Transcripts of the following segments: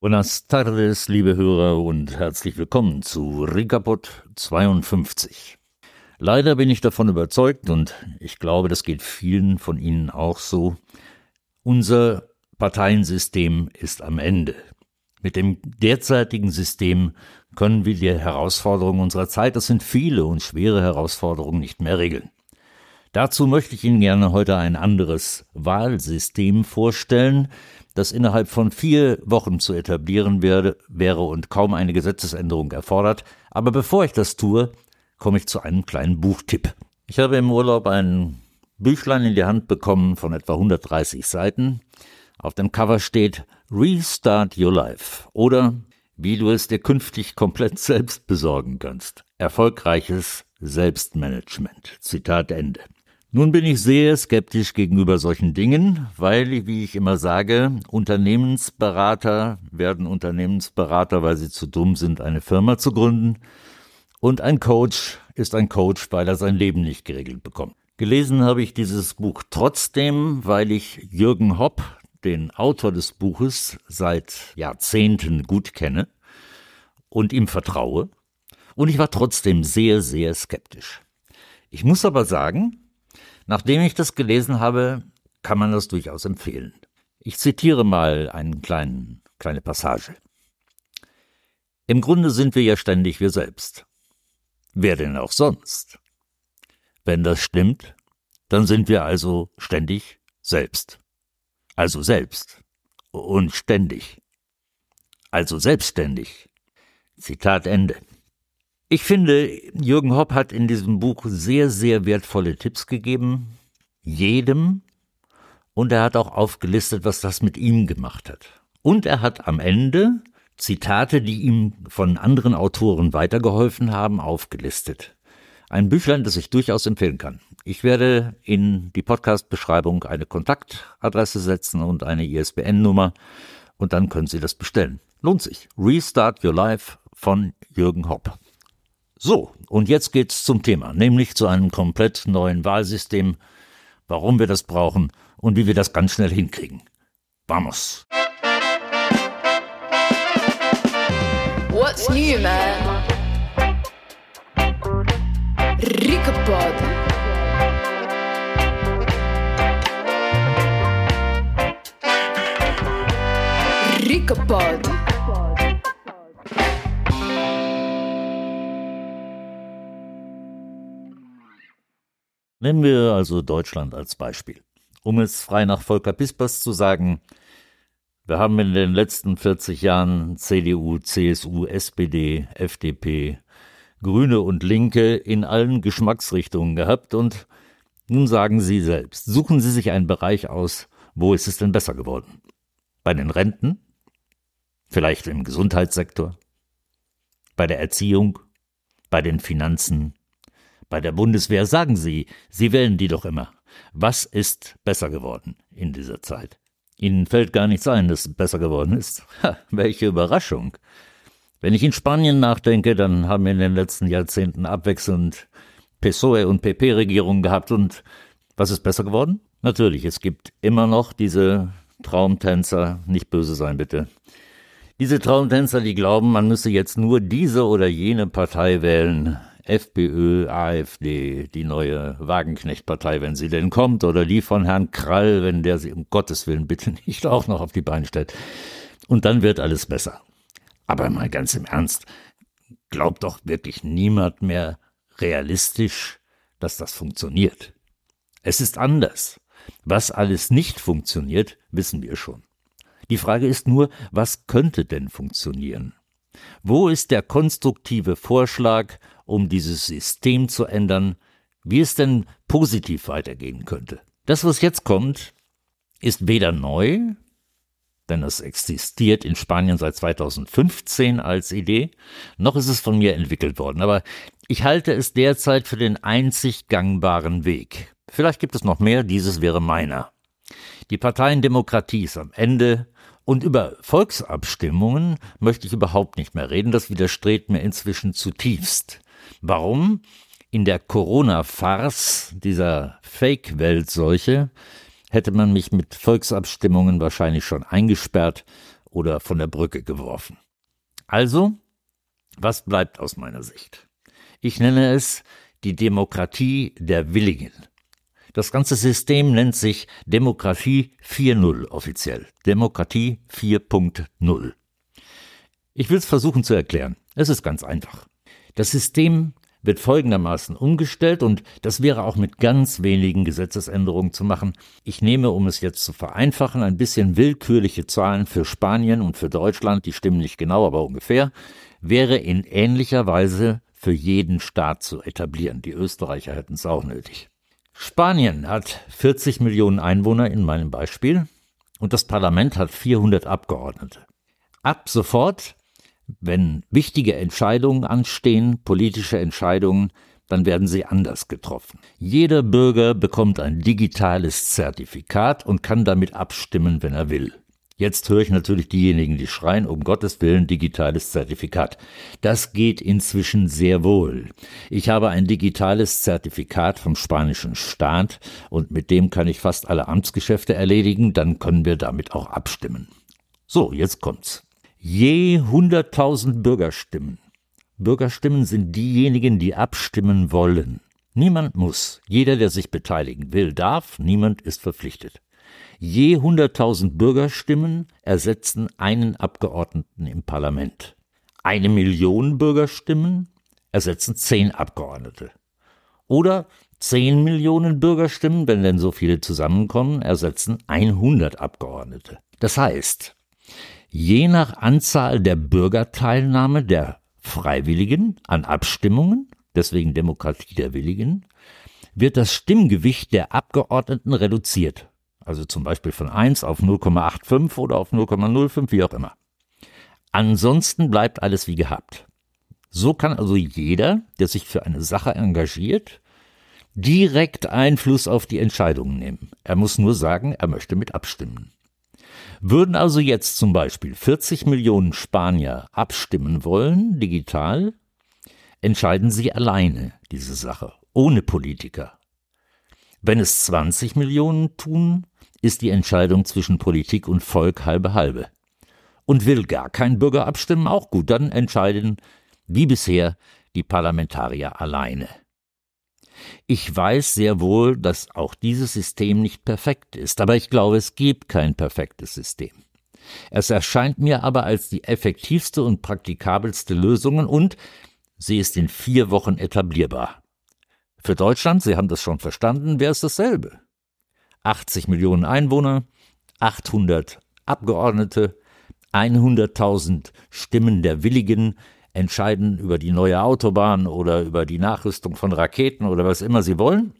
Buenas tardes, liebe Hörer, und herzlich willkommen zu Ricapod 52. Leider bin ich davon überzeugt, und ich glaube, das geht vielen von Ihnen auch so, unser Parteiensystem ist am Ende. Mit dem derzeitigen System können wir die Herausforderungen unserer Zeit, das sind viele und schwere Herausforderungen, nicht mehr regeln. Dazu möchte ich Ihnen gerne heute ein anderes Wahlsystem vorstellen, das innerhalb von vier Wochen zu etablieren werde, wäre und kaum eine Gesetzesänderung erfordert. Aber bevor ich das tue, komme ich zu einem kleinen Buchtipp. Ich habe im Urlaub ein Büchlein in die Hand bekommen von etwa 130 Seiten. Auf dem Cover steht Restart Your Life oder wie du es dir künftig komplett selbst besorgen kannst. Erfolgreiches Selbstmanagement. Zitat Ende. Nun bin ich sehr skeptisch gegenüber solchen Dingen, weil, wie ich immer sage, Unternehmensberater werden Unternehmensberater, weil sie zu dumm sind, eine Firma zu gründen. Und ein Coach ist ein Coach, weil er sein Leben nicht geregelt bekommt. Gelesen habe ich dieses Buch trotzdem, weil ich Jürgen Hopp, den Autor des Buches, seit Jahrzehnten gut kenne und ihm vertraue. Und ich war trotzdem sehr, sehr skeptisch. Ich muss aber sagen, Nachdem ich das gelesen habe, kann man das durchaus empfehlen. Ich zitiere mal eine kleine Passage. Im Grunde sind wir ja ständig wir selbst. Wer denn auch sonst? Wenn das stimmt, dann sind wir also ständig selbst. Also selbst. Und ständig. Also selbstständig. Zitat Ende. Ich finde, Jürgen Hopp hat in diesem Buch sehr, sehr wertvolle Tipps gegeben, jedem, und er hat auch aufgelistet, was das mit ihm gemacht hat. Und er hat am Ende Zitate, die ihm von anderen Autoren weitergeholfen haben, aufgelistet. Ein Büchlein, das ich durchaus empfehlen kann. Ich werde in die Podcast-Beschreibung eine Kontaktadresse setzen und eine ISBN-Nummer und dann können Sie das bestellen. Lohnt sich. Restart Your Life von Jürgen Hopp. So, und jetzt geht's zum Thema, nämlich zu einem komplett neuen Wahlsystem, warum wir das brauchen und wie wir das ganz schnell hinkriegen. Vamos! What's new, man? Rickapod. Rickapod. Nehmen wir also Deutschland als Beispiel. Um es frei nach Volker Pispers zu sagen, wir haben in den letzten 40 Jahren CDU, CSU, SPD, FDP, Grüne und Linke in allen Geschmacksrichtungen gehabt und nun sagen Sie selbst, suchen Sie sich einen Bereich aus, wo ist es denn besser geworden? Bei den Renten? Vielleicht im Gesundheitssektor? Bei der Erziehung? Bei den Finanzen? Bei der Bundeswehr sagen Sie, Sie wählen die doch immer. Was ist besser geworden in dieser Zeit? Ihnen fällt gar nichts ein, dass es besser geworden ist. Ha, welche Überraschung. Wenn ich in Spanien nachdenke, dann haben wir in den letzten Jahrzehnten abwechselnd PSOE und PP-Regierungen gehabt und was ist besser geworden? Natürlich, es gibt immer noch diese Traumtänzer, nicht böse sein bitte. Diese Traumtänzer, die glauben, man müsse jetzt nur diese oder jene Partei wählen, FPÖ, AfD, die neue Wagenknecht-Partei, wenn sie denn kommt, oder die von Herrn Krall, wenn der sie um Gottes Willen bitte nicht auch noch auf die Beine stellt. Und dann wird alles besser. Aber mal ganz im Ernst, glaubt doch wirklich niemand mehr realistisch, dass das funktioniert. Es ist anders. Was alles nicht funktioniert, wissen wir schon. Die Frage ist nur, was könnte denn funktionieren? Wo ist der konstruktive Vorschlag um dieses System zu ändern, wie es denn positiv weitergehen könnte. Das, was jetzt kommt, ist weder neu, denn es existiert in Spanien seit 2015 als Idee, noch ist es von mir entwickelt worden. Aber ich halte es derzeit für den einzig gangbaren Weg. Vielleicht gibt es noch mehr, dieses wäre meiner. Die Parteiendemokratie ist am Ende Und über Volksabstimmungen möchte ich überhaupt nicht mehr reden, das widerstrebt mir inzwischen zutiefst. Warum? In der Corona-Farce, dieser Fake-Weltseuche, hätte man mich mit Volksabstimmungen wahrscheinlich schon eingesperrt oder von der Brücke geworfen. Also, was bleibt aus meiner Sicht? Ich nenne es die Demokratie der Willigen. Das ganze System nennt sich Demokratie 4.0 offiziell. Demokratie 4.0. Ich will es versuchen zu erklären. Es ist ganz einfach. Das System wird folgendermaßen umgestellt und das wäre auch mit ganz wenigen Gesetzesänderungen zu machen. Ich nehme, um es jetzt zu vereinfachen, ein bisschen willkürliche Zahlen für Spanien und für Deutschland, die stimmen nicht genau, aber ungefähr, wäre in ähnlicher Weise für jeden Staat zu etablieren. Die Österreicher hätten es auch nötig. Spanien hat 40 Millionen Einwohner in meinem Beispiel und das Parlament hat 400 Abgeordnete. Ab sofort, wenn wichtige Entscheidungen anstehen, politische Entscheidungen, dann werden sie anders getroffen. Jeder Bürger bekommt ein digitales Zertifikat und kann damit abstimmen, wenn er will. Jetzt höre ich natürlich diejenigen, die schreien, um Gottes Willen, digitales Zertifikat. Das geht inzwischen sehr wohl. Ich habe ein digitales Zertifikat vom spanischen Staat und mit dem kann ich fast alle Amtsgeschäfte erledigen, dann können wir damit auch abstimmen. So, jetzt kommt's. Je 100.000 Bürgerstimmen. Bürgerstimmen sind diejenigen, die abstimmen wollen. Niemand muss. Jeder, der sich beteiligen will, darf. Niemand ist verpflichtet. Je 100.000 Bürgerstimmen ersetzen einen Abgeordneten im Parlament. Eine Million Bürgerstimmen ersetzen zehn Abgeordnete. Oder 10 Millionen Bürgerstimmen, wenn denn so viele zusammenkommen, ersetzen 100 Abgeordnete. Das heißt, je nach Anzahl der Bürgerteilnahme der Freiwilligen an Abstimmungen, deswegen Demokratie der Willigen, wird das Stimmgewicht der Abgeordneten reduziert also zum Beispiel von 1 auf 0,85 oder auf 0,05, wie auch immer. Ansonsten bleibt alles wie gehabt. So kann also jeder, der sich für eine Sache engagiert, direkt Einfluss auf die Entscheidungen nehmen. Er muss nur sagen, er möchte mit abstimmen. Würden also jetzt zum Beispiel 40 Millionen Spanier abstimmen wollen, digital, entscheiden sie alleine diese Sache, ohne Politiker. Wenn es 20 Millionen tun, ist die Entscheidung zwischen Politik und Volk halbe halbe. Und will gar kein Bürger abstimmen, auch gut, dann entscheiden, wie bisher, die Parlamentarier alleine. Ich weiß sehr wohl, dass auch dieses System nicht perfekt ist, aber ich glaube, es gibt kein perfektes System. Es erscheint mir aber als die effektivste und praktikabelste Lösung und sie ist in vier Wochen etablierbar. Für Deutschland, Sie haben das schon verstanden, wäre es dasselbe. 80 Millionen Einwohner, 800 Abgeordnete, 100.000 Stimmen der Willigen entscheiden über die neue Autobahn oder über die Nachrüstung von Raketen oder was immer sie wollen.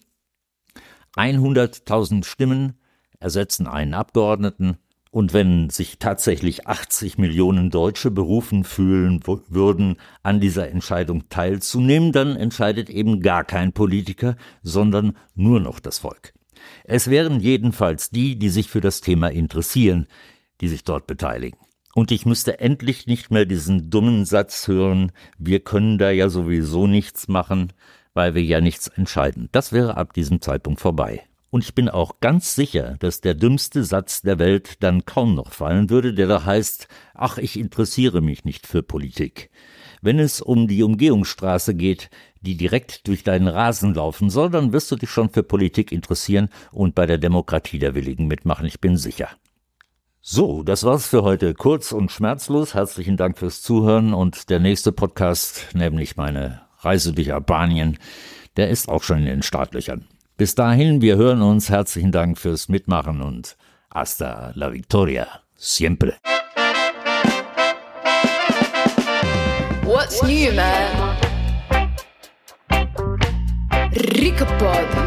100.000 Stimmen ersetzen einen Abgeordneten. Und wenn sich tatsächlich 80 Millionen Deutsche berufen fühlen würden, an dieser Entscheidung teilzunehmen, dann entscheidet eben gar kein Politiker, sondern nur noch das Volk. Es wären jedenfalls die, die sich für das Thema interessieren, die sich dort beteiligen. Und ich müsste endlich nicht mehr diesen dummen Satz hören, wir können da ja sowieso nichts machen, weil wir ja nichts entscheiden. Das wäre ab diesem Zeitpunkt vorbei. Und ich bin auch ganz sicher, dass der dümmste Satz der Welt dann kaum noch fallen würde, der da heißt, ach, ich interessiere mich nicht für Politik. Wenn es um die Umgehungsstraße geht, die direkt durch deinen Rasen laufen soll, dann wirst du dich schon für Politik interessieren und bei der Demokratie der Willigen mitmachen, ich bin sicher. So, das war's für heute. Kurz und schmerzlos. Herzlichen Dank fürs Zuhören und der nächste Podcast, nämlich meine Reise durch Albanien, der ist auch schon in den Startlöchern. Bis dahin, wir hören uns. Herzlichen Dank fürs Mitmachen und hasta la victoria. Siempre. What's new, man? Ricapod.